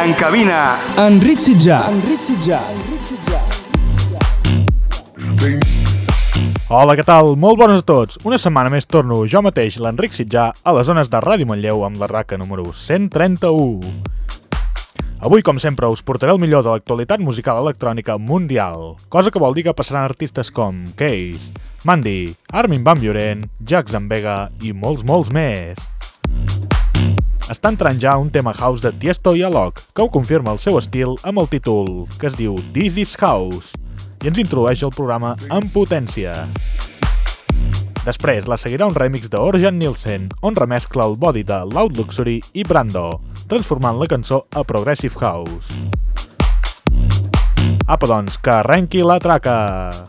En cabina, Enric Sitjà. Enric Sitjà. Hola, què tal? Molt bones a tots. Una setmana més torno jo mateix, l'Enric Sitjà, a les zones de Ràdio Manlleu amb la raca número 131. Avui, com sempre, us portaré el millor de l'actualitat musical electrònica mundial, cosa que vol dir que passaran artistes com Case, Mandy, Armin Van Buren, Jack Zambega i molts, molts més està entrant ja un tema house de Tiesto i Alok, que ho confirma el seu estil amb el títol, que es diu This is House, i ens introdueix el programa amb potència. Després la seguirà un remix de Nielsen, on remescla el body de Loud Luxury i Brando, transformant la cançó a Progressive House. Apa doncs, que arrenqui la traca!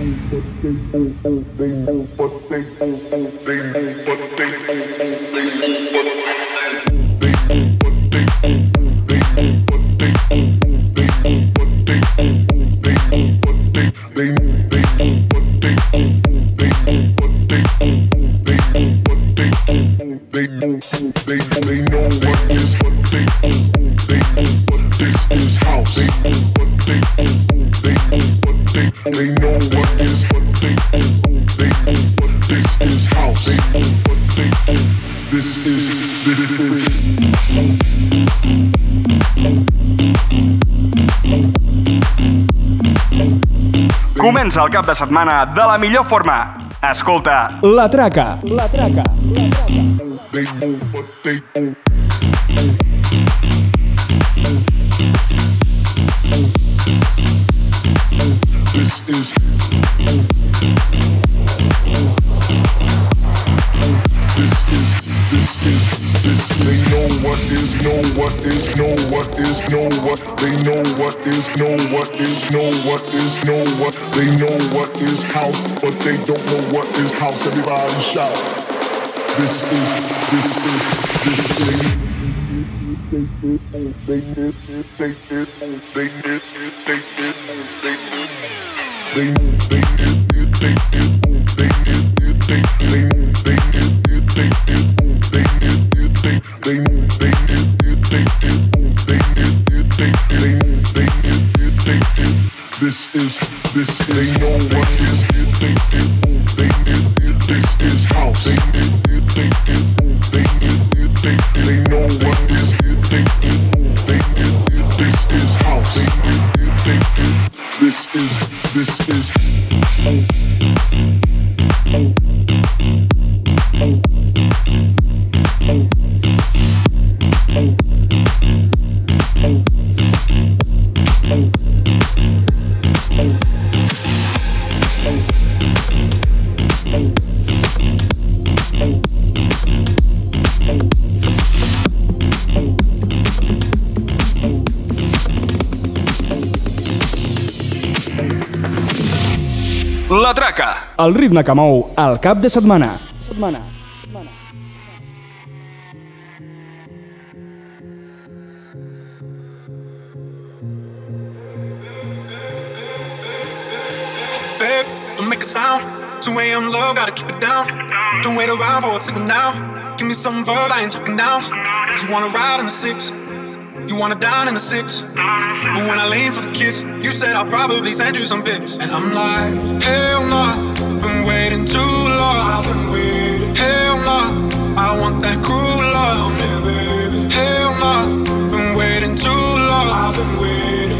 but they don't know, they know, but they don't know, they know, but they don't know, they know, but Comença el cap de setmana de la millor forma. Escolta... La traca. La traca. La traca. What is, know what they know what is house, but they don't know what is house. Everybody shout. This is, this is, this is. They did, they did, they did, they did, they did, they did, they did, they They know what is good. el ritme que mou al cap de setmana. setmana. Make a sound. 2 a.m. low, gotta keep it down. Don't wait around for a signal now. Give me some verb, I ain't talking down. You wanna ride in the six, you wanna dine in the six. But when I lean for the kiss, you said I'll probably send you some pics. And I'm like, hell no. Nah waiting too long. Hell no, nah, I want that cruel love. Hell no, nah, been waiting too long.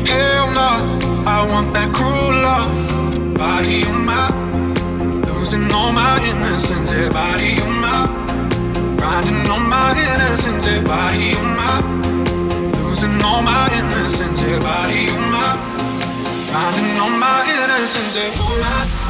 Hell no, nah, I want that cruel love. Body on my, losing all my innocence. Yeah, body on my, grinding on my innocence. Yeah, body on my, losing all my innocence. Yeah, body on my, grinding on my innocence. Yeah, on my.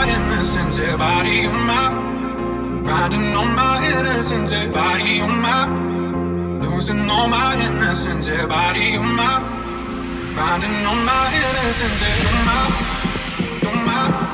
my innocence, your body on my. Riding on my innocence, your body on my. Losing all my innocence, your body on my. Riding on my innocence, your you're my, you're my.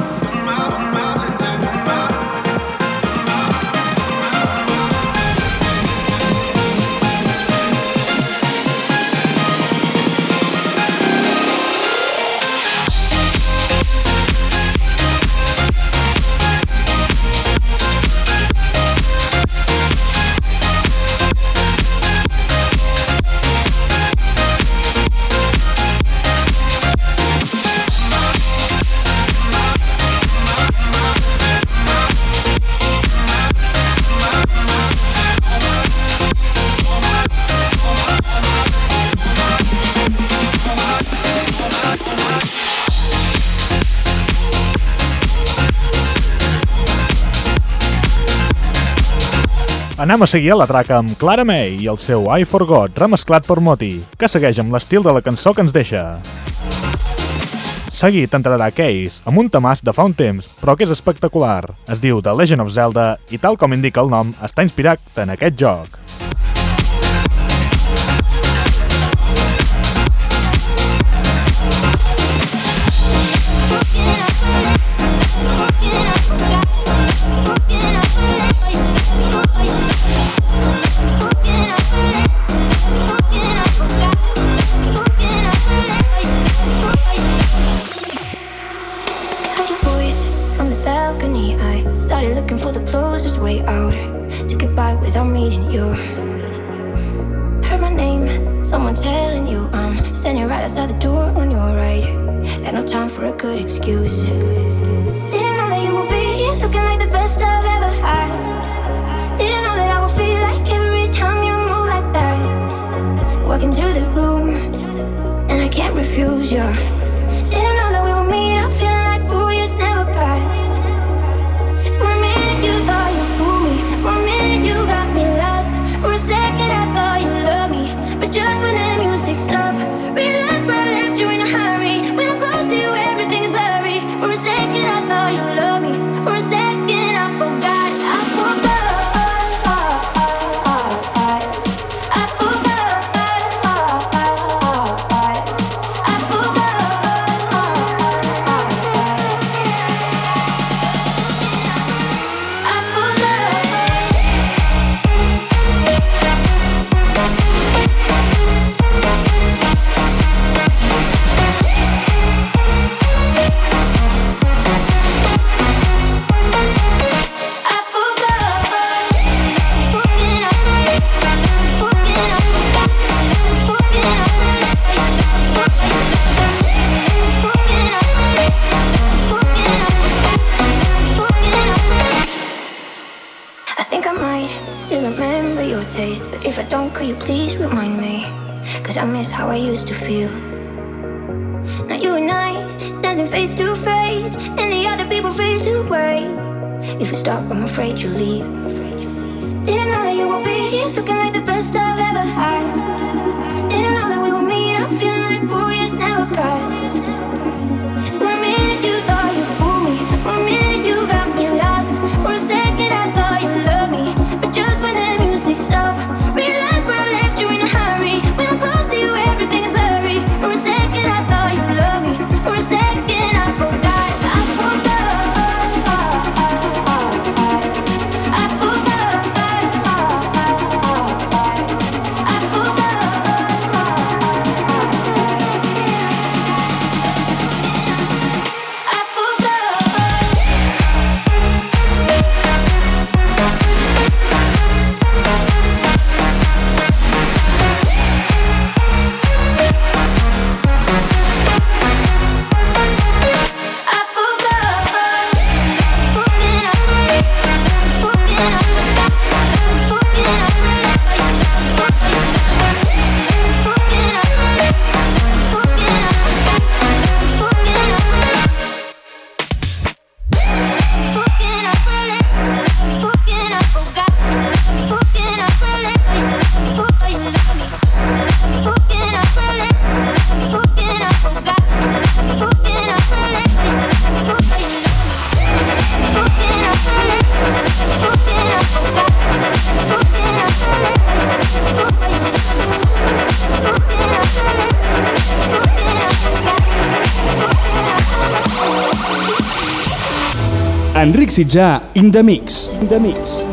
Anem a seguir a la traca amb Clara May i el seu I Forgot remesclat per Moti, que segueix amb l'estil de la cançó que ens deixa. Seguit entrarà Case amb un temàs de fa un temps, però que és espectacular. Es diu The Legend of Zelda i tal com indica el nom, està inspirat en aquest joc. Look someone telling you I'm standing right outside the door on your right. Got no time for a good excuse. Didn't know that you would be here looking like the best I've ever had. Didn't know that I would feel like every time you move like that. Walking through the room, and I can't refuse you. you leave. si Ja in the mix. In the mix.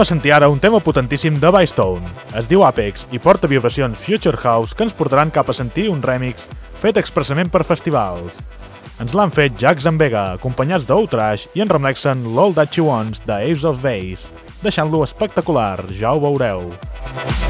A sentir ara un tema potentíssim de Bystone. Es diu Apex i porta vibracions Future House que ens portaran cap a sentir un remix fet expressament per festivals. Ens l'han fet Jax and Vega, acompanyats d'Outrash, i en remlexen l'All That She Wants de Ace of Base, deixant-lo espectacular, ja ho veureu. que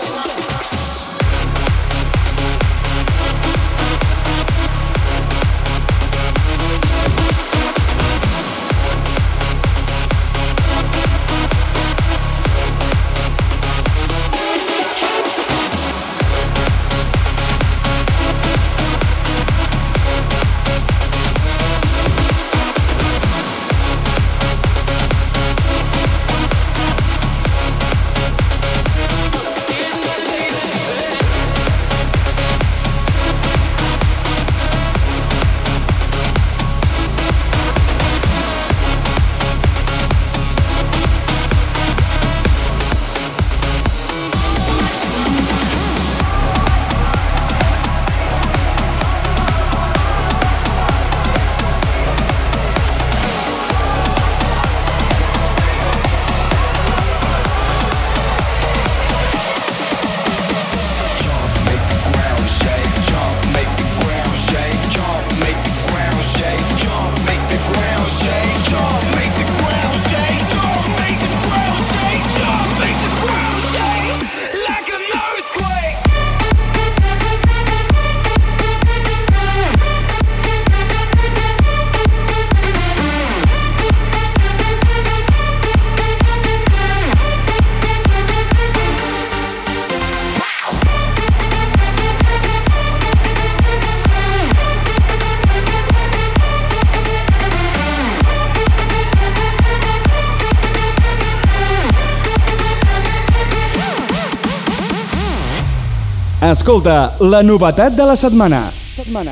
Escolta, la novetat de la setmana. Setmana.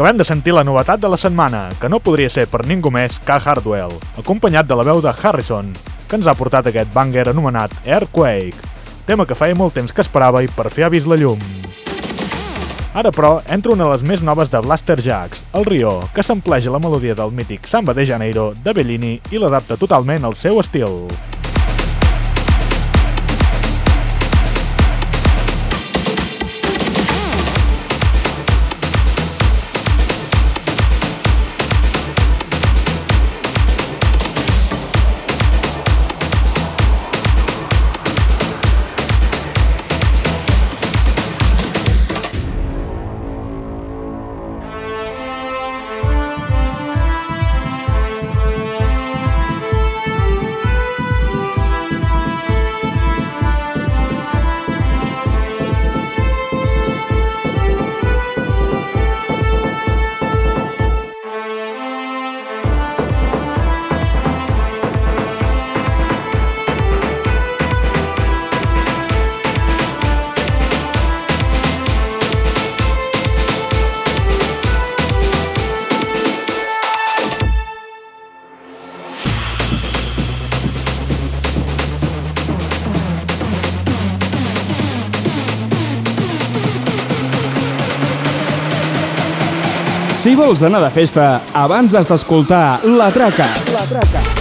Acabem de sentir la novetat de la setmana, que no podria ser per ningú més que Hardwell, acompanyat de la veu de Harrison, que ens ha portat aquest banger anomenat Airquake, tema que feia molt temps que esperava i per fi ha vist la llum. Ara, però, entra una de les més noves de Blaster Jacks, el Rio, que s'empleja la melodia del mític Samba de Janeiro de Bellini i l'adapta totalment al seu estil. Si vols anar de festa, abans has d'escoltar La Traca. La Traca.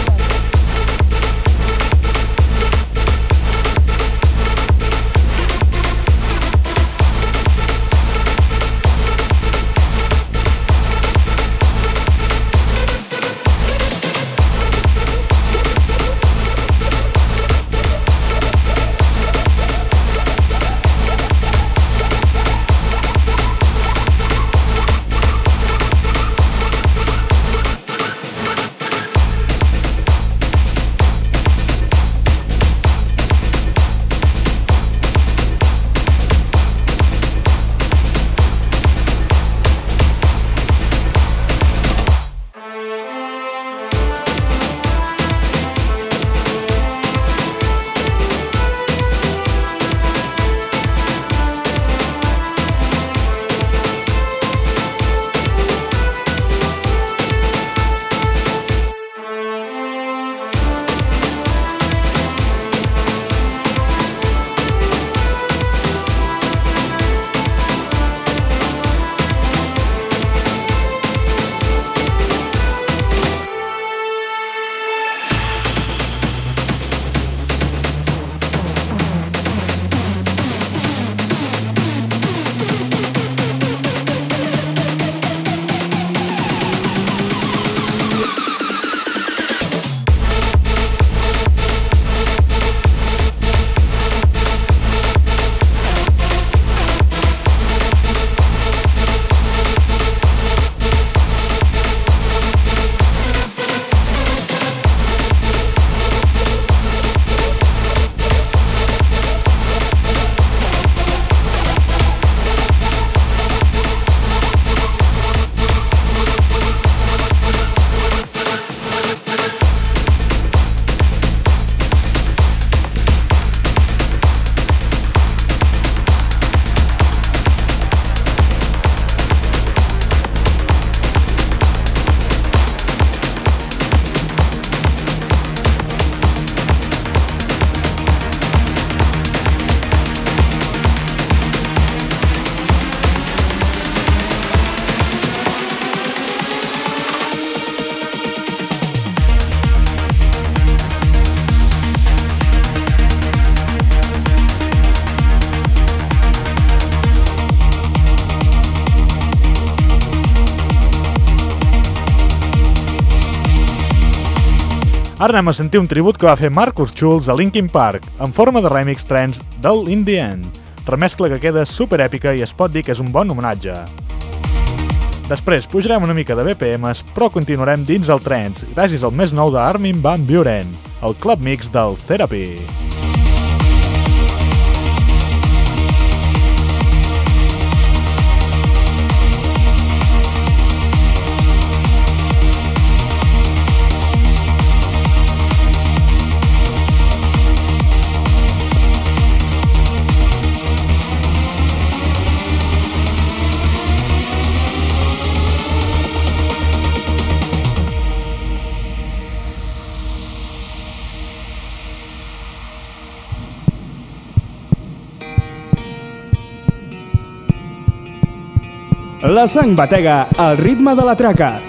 Anem a sentir un tribut que va fer Marcus Schulz a Linkin Park, en forma de remix trance del In The End, remescla que queda super èpica i es pot dir que és un bon homenatge. Després pujarem una mica de BPMs, però continuarem dins el trance, gràcies al més nou d'Armin Van Buren, el club mix del Therapy. La sang batega al ritme de la traca.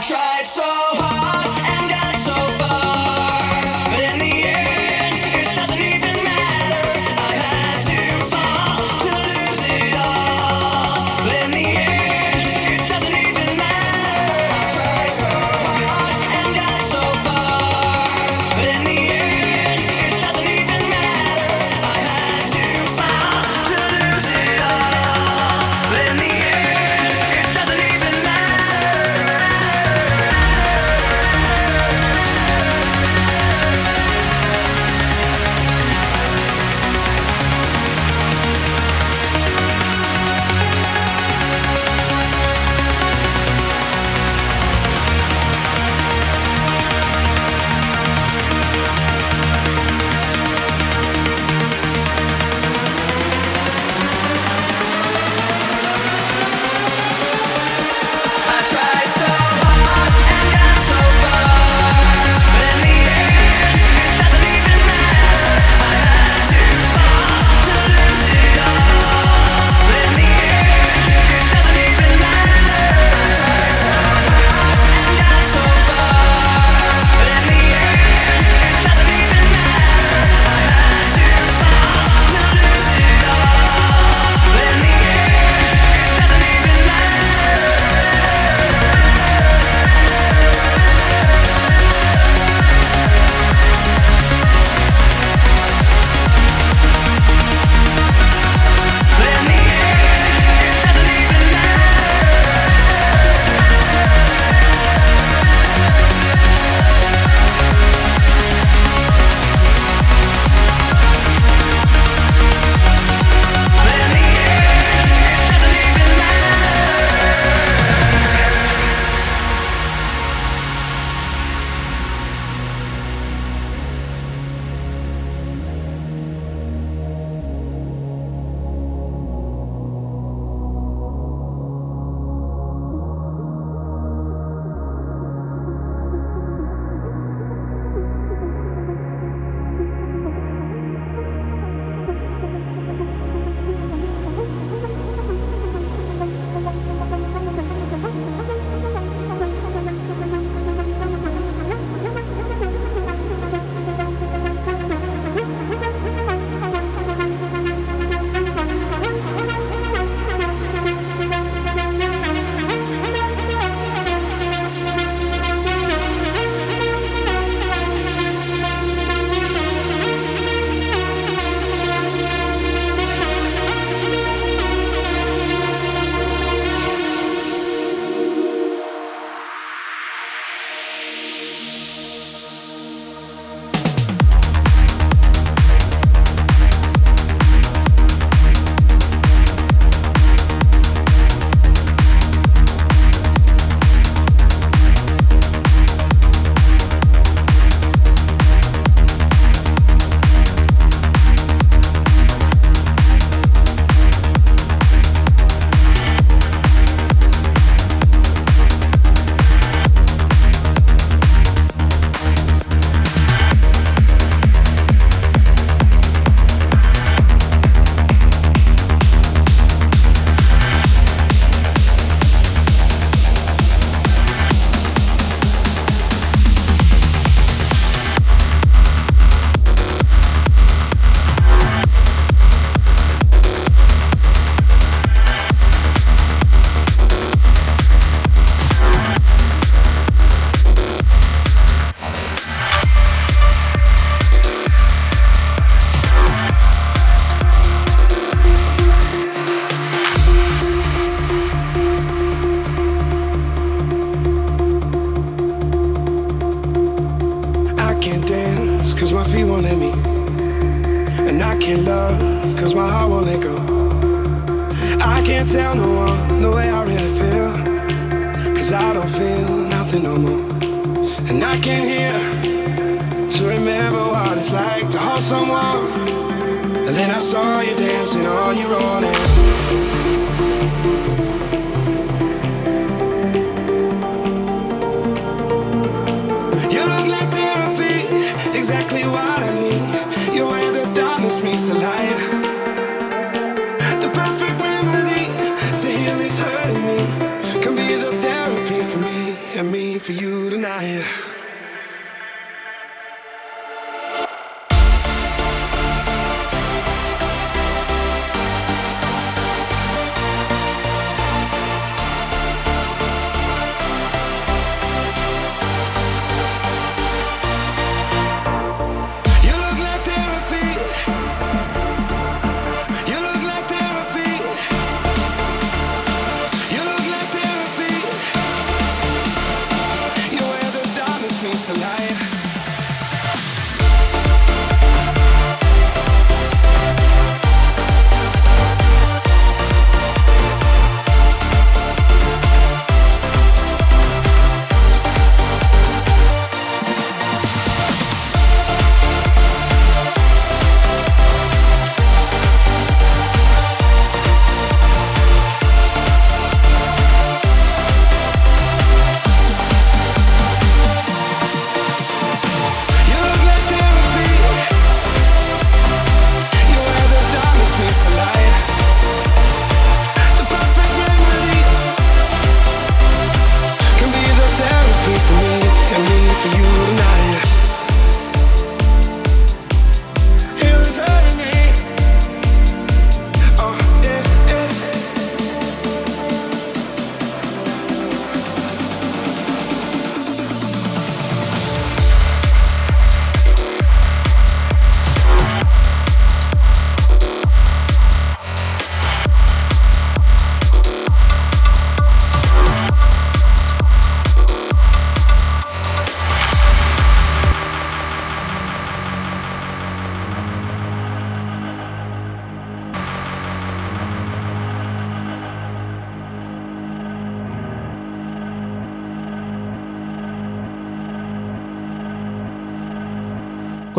Tried so hard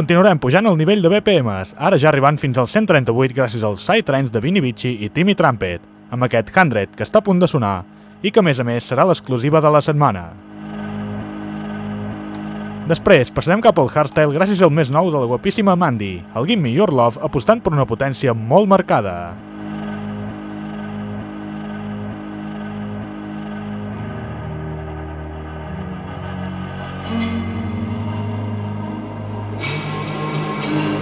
Continuarem pujant el nivell de BPMs, ara ja arribant fins al 138 gràcies als side trains de Vinny Vici i Timmy Trumpet, amb aquest 100 que està a punt de sonar i que a més a més serà l'exclusiva de la setmana. Després passarem cap al hardstyle gràcies al més nou de la guapíssima Mandy, el Gimme Your Love apostant per una potència molt marcada.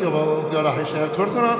که بابا قرار حیشه کرد طرف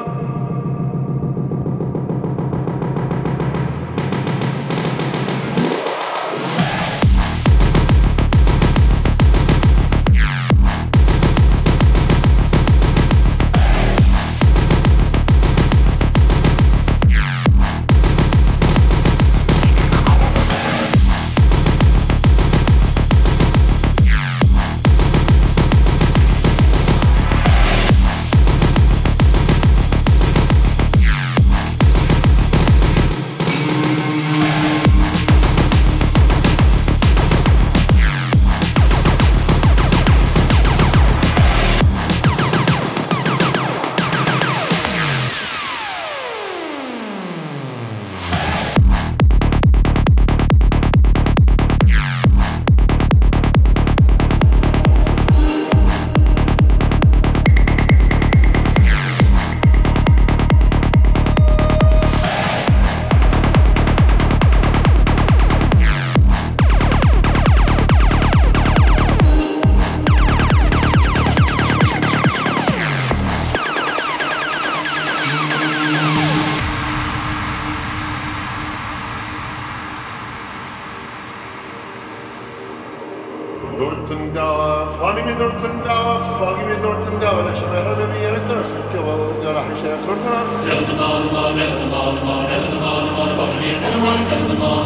in the.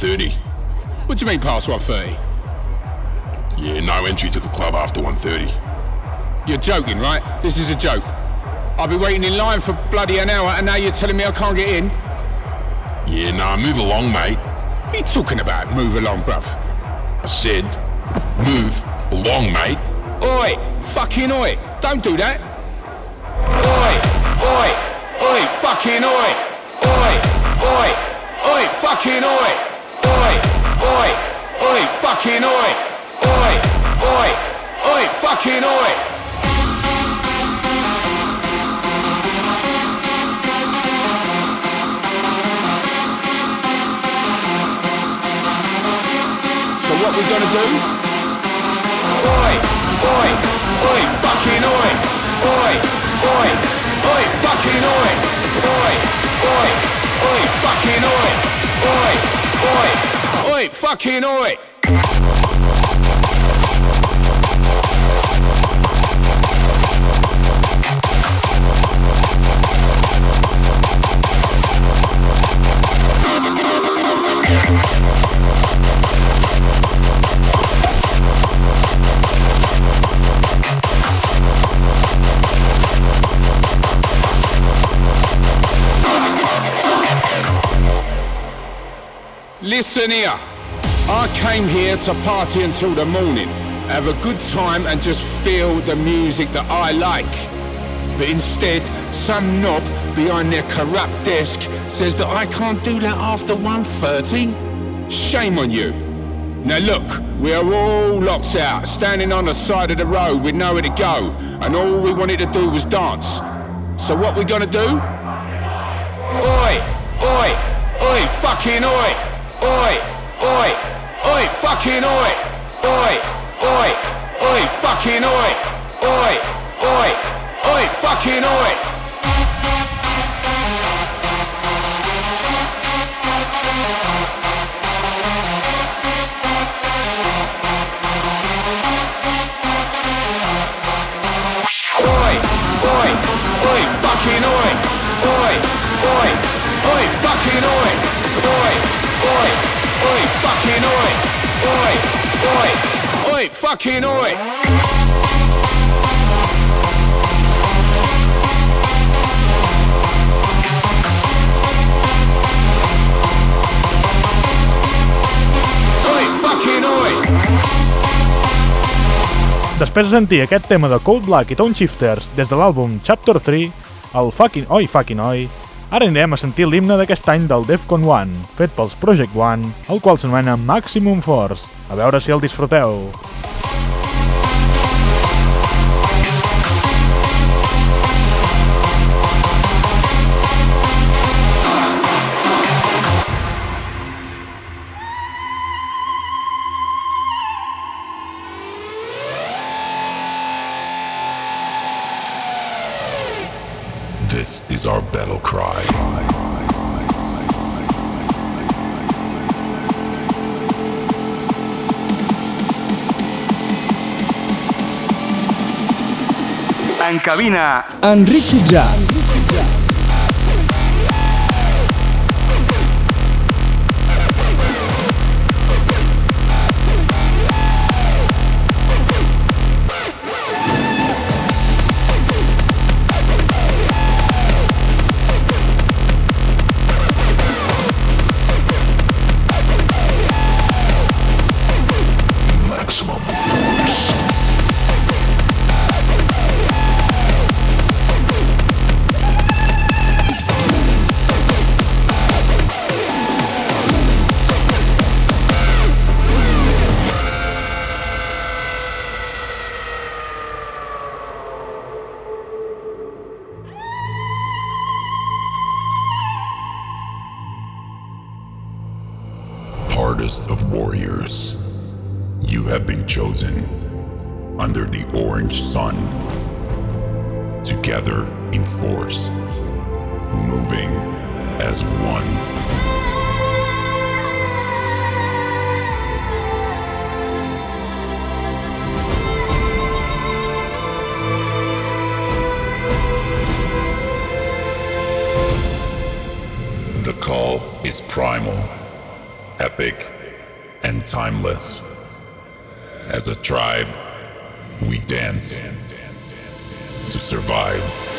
1.30. What do you mean past 1.30? Yeah, no entry to the club after 1.30. You're joking, right? This is a joke. I've been waiting in line for bloody an hour and now you're telling me I can't get in? Yeah, nah, move along, mate. What are you talking about, move along, bruv? I said, move along, mate. Oi! Fucking oi! Don't do that! Oi! Oi! Oi! Fucking oi! Oi! Oi! Oi! Fucking! Oi! Fucking oi! So what we gonna do? Oi! Oi! Oi! Fucking oi! Oi! Oi! Oi! Fucking oi! Oi! Oi! Oi! Fucking oi! Oi! Oi! Oi! Fucking oi! Listen here. I came here to party until the morning, have a good time and just feel the music that I like. But instead, some knob behind their corrupt desk says that I can't do that after 1.30. Shame on you. Now look, we are all locked out, standing on the side of the road with nowhere to go, and all we wanted to do was dance. So what we gonna do? Oi! Oi! Oi! Fucking oi! Oi! Oi! Oi! Fucking oi! Oi! Oi! Oi! Fucking oi! Oi! Oi! Oi! Fucking oi! Oi! Oi! Oi! Fucking oi! Després de sentir aquest tema de Cold Black i Tone Shifters des de l'àlbum Chapter 3, el Fucking Oi Fucking Oi, ara anirem a sentir l'himne d'aquest any del Defcon 1, fet pels Project One, el qual s'anomena Maximum Force. A veure si el disfruteu. Is our battle cry. En cabina, Enric Sitjà. The orange sun. Together in force, moving as one. The call is primal, epic, and timeless. As a tribe, we dance to survive.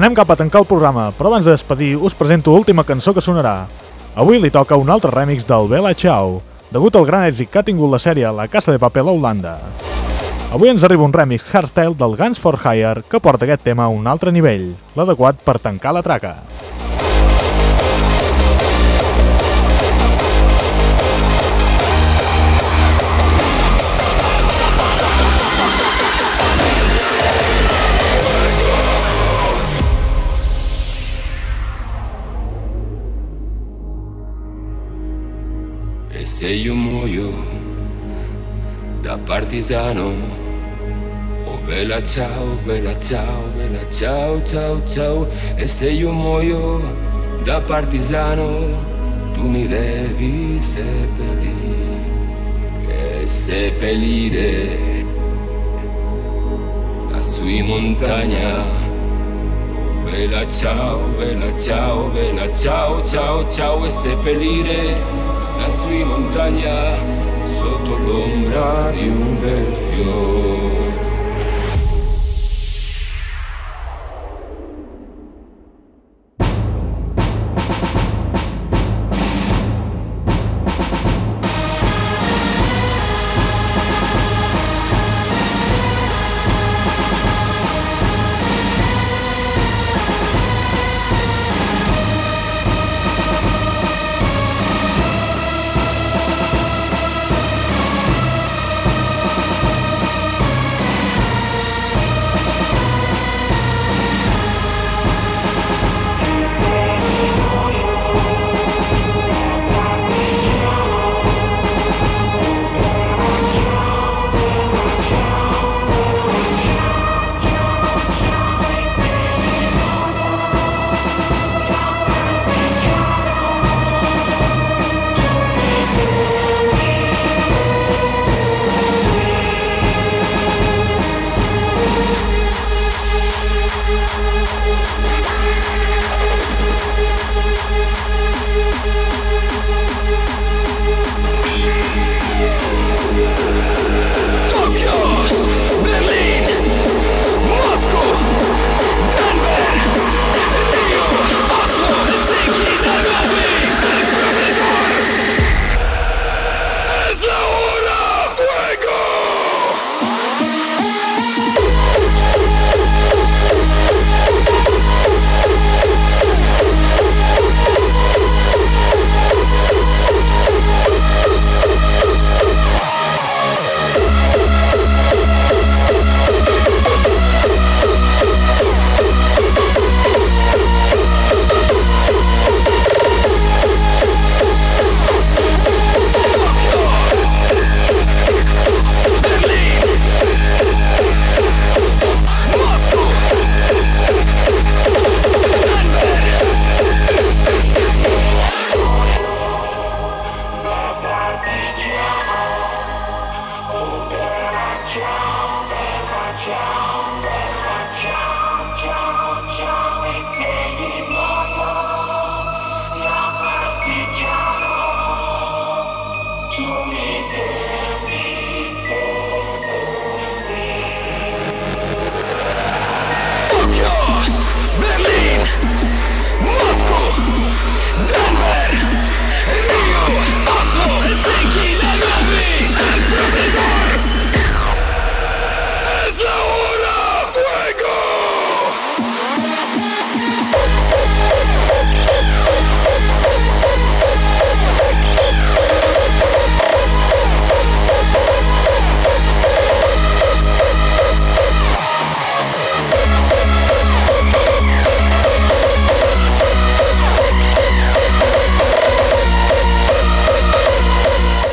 Anem cap a tancar el programa, però abans de despedir us presento l'última cançó que sonarà. Avui li toca un altre remix del Bella Ciao, degut al gran èxit que ha tingut la sèrie La Casa de Papel a Holanda. Avui ens arriba un remix hardstyle del Guns for Hire que porta aquest tema a un altre nivell, l'adequat per tancar la traca. Partigiano, oh bella ciao, bella ciao, bella ciao, ciao, ciao. E se io muoio da partigiano, tu mi devi seppellire, e seppellire lassù in montagna. Oh, Bella ciao, bella ciao, bella ciao, ciao, ciao e seppellire lassù in montagna sombra de un delfín.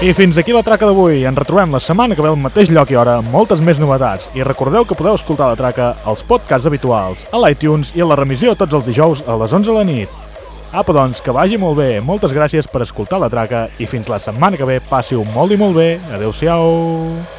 I fins aquí la traca d'avui. Ens retrobem la setmana que ve al mateix lloc i hora moltes més novetats. I recordeu que podeu escoltar la traca als podcasts habituals, a l'iTunes i a la remissió tots els dijous a les 11 de la nit. Apa, doncs, que vagi molt bé. Moltes gràcies per escoltar la traca i fins la setmana que ve passi-ho molt i molt bé. Adéu-siau.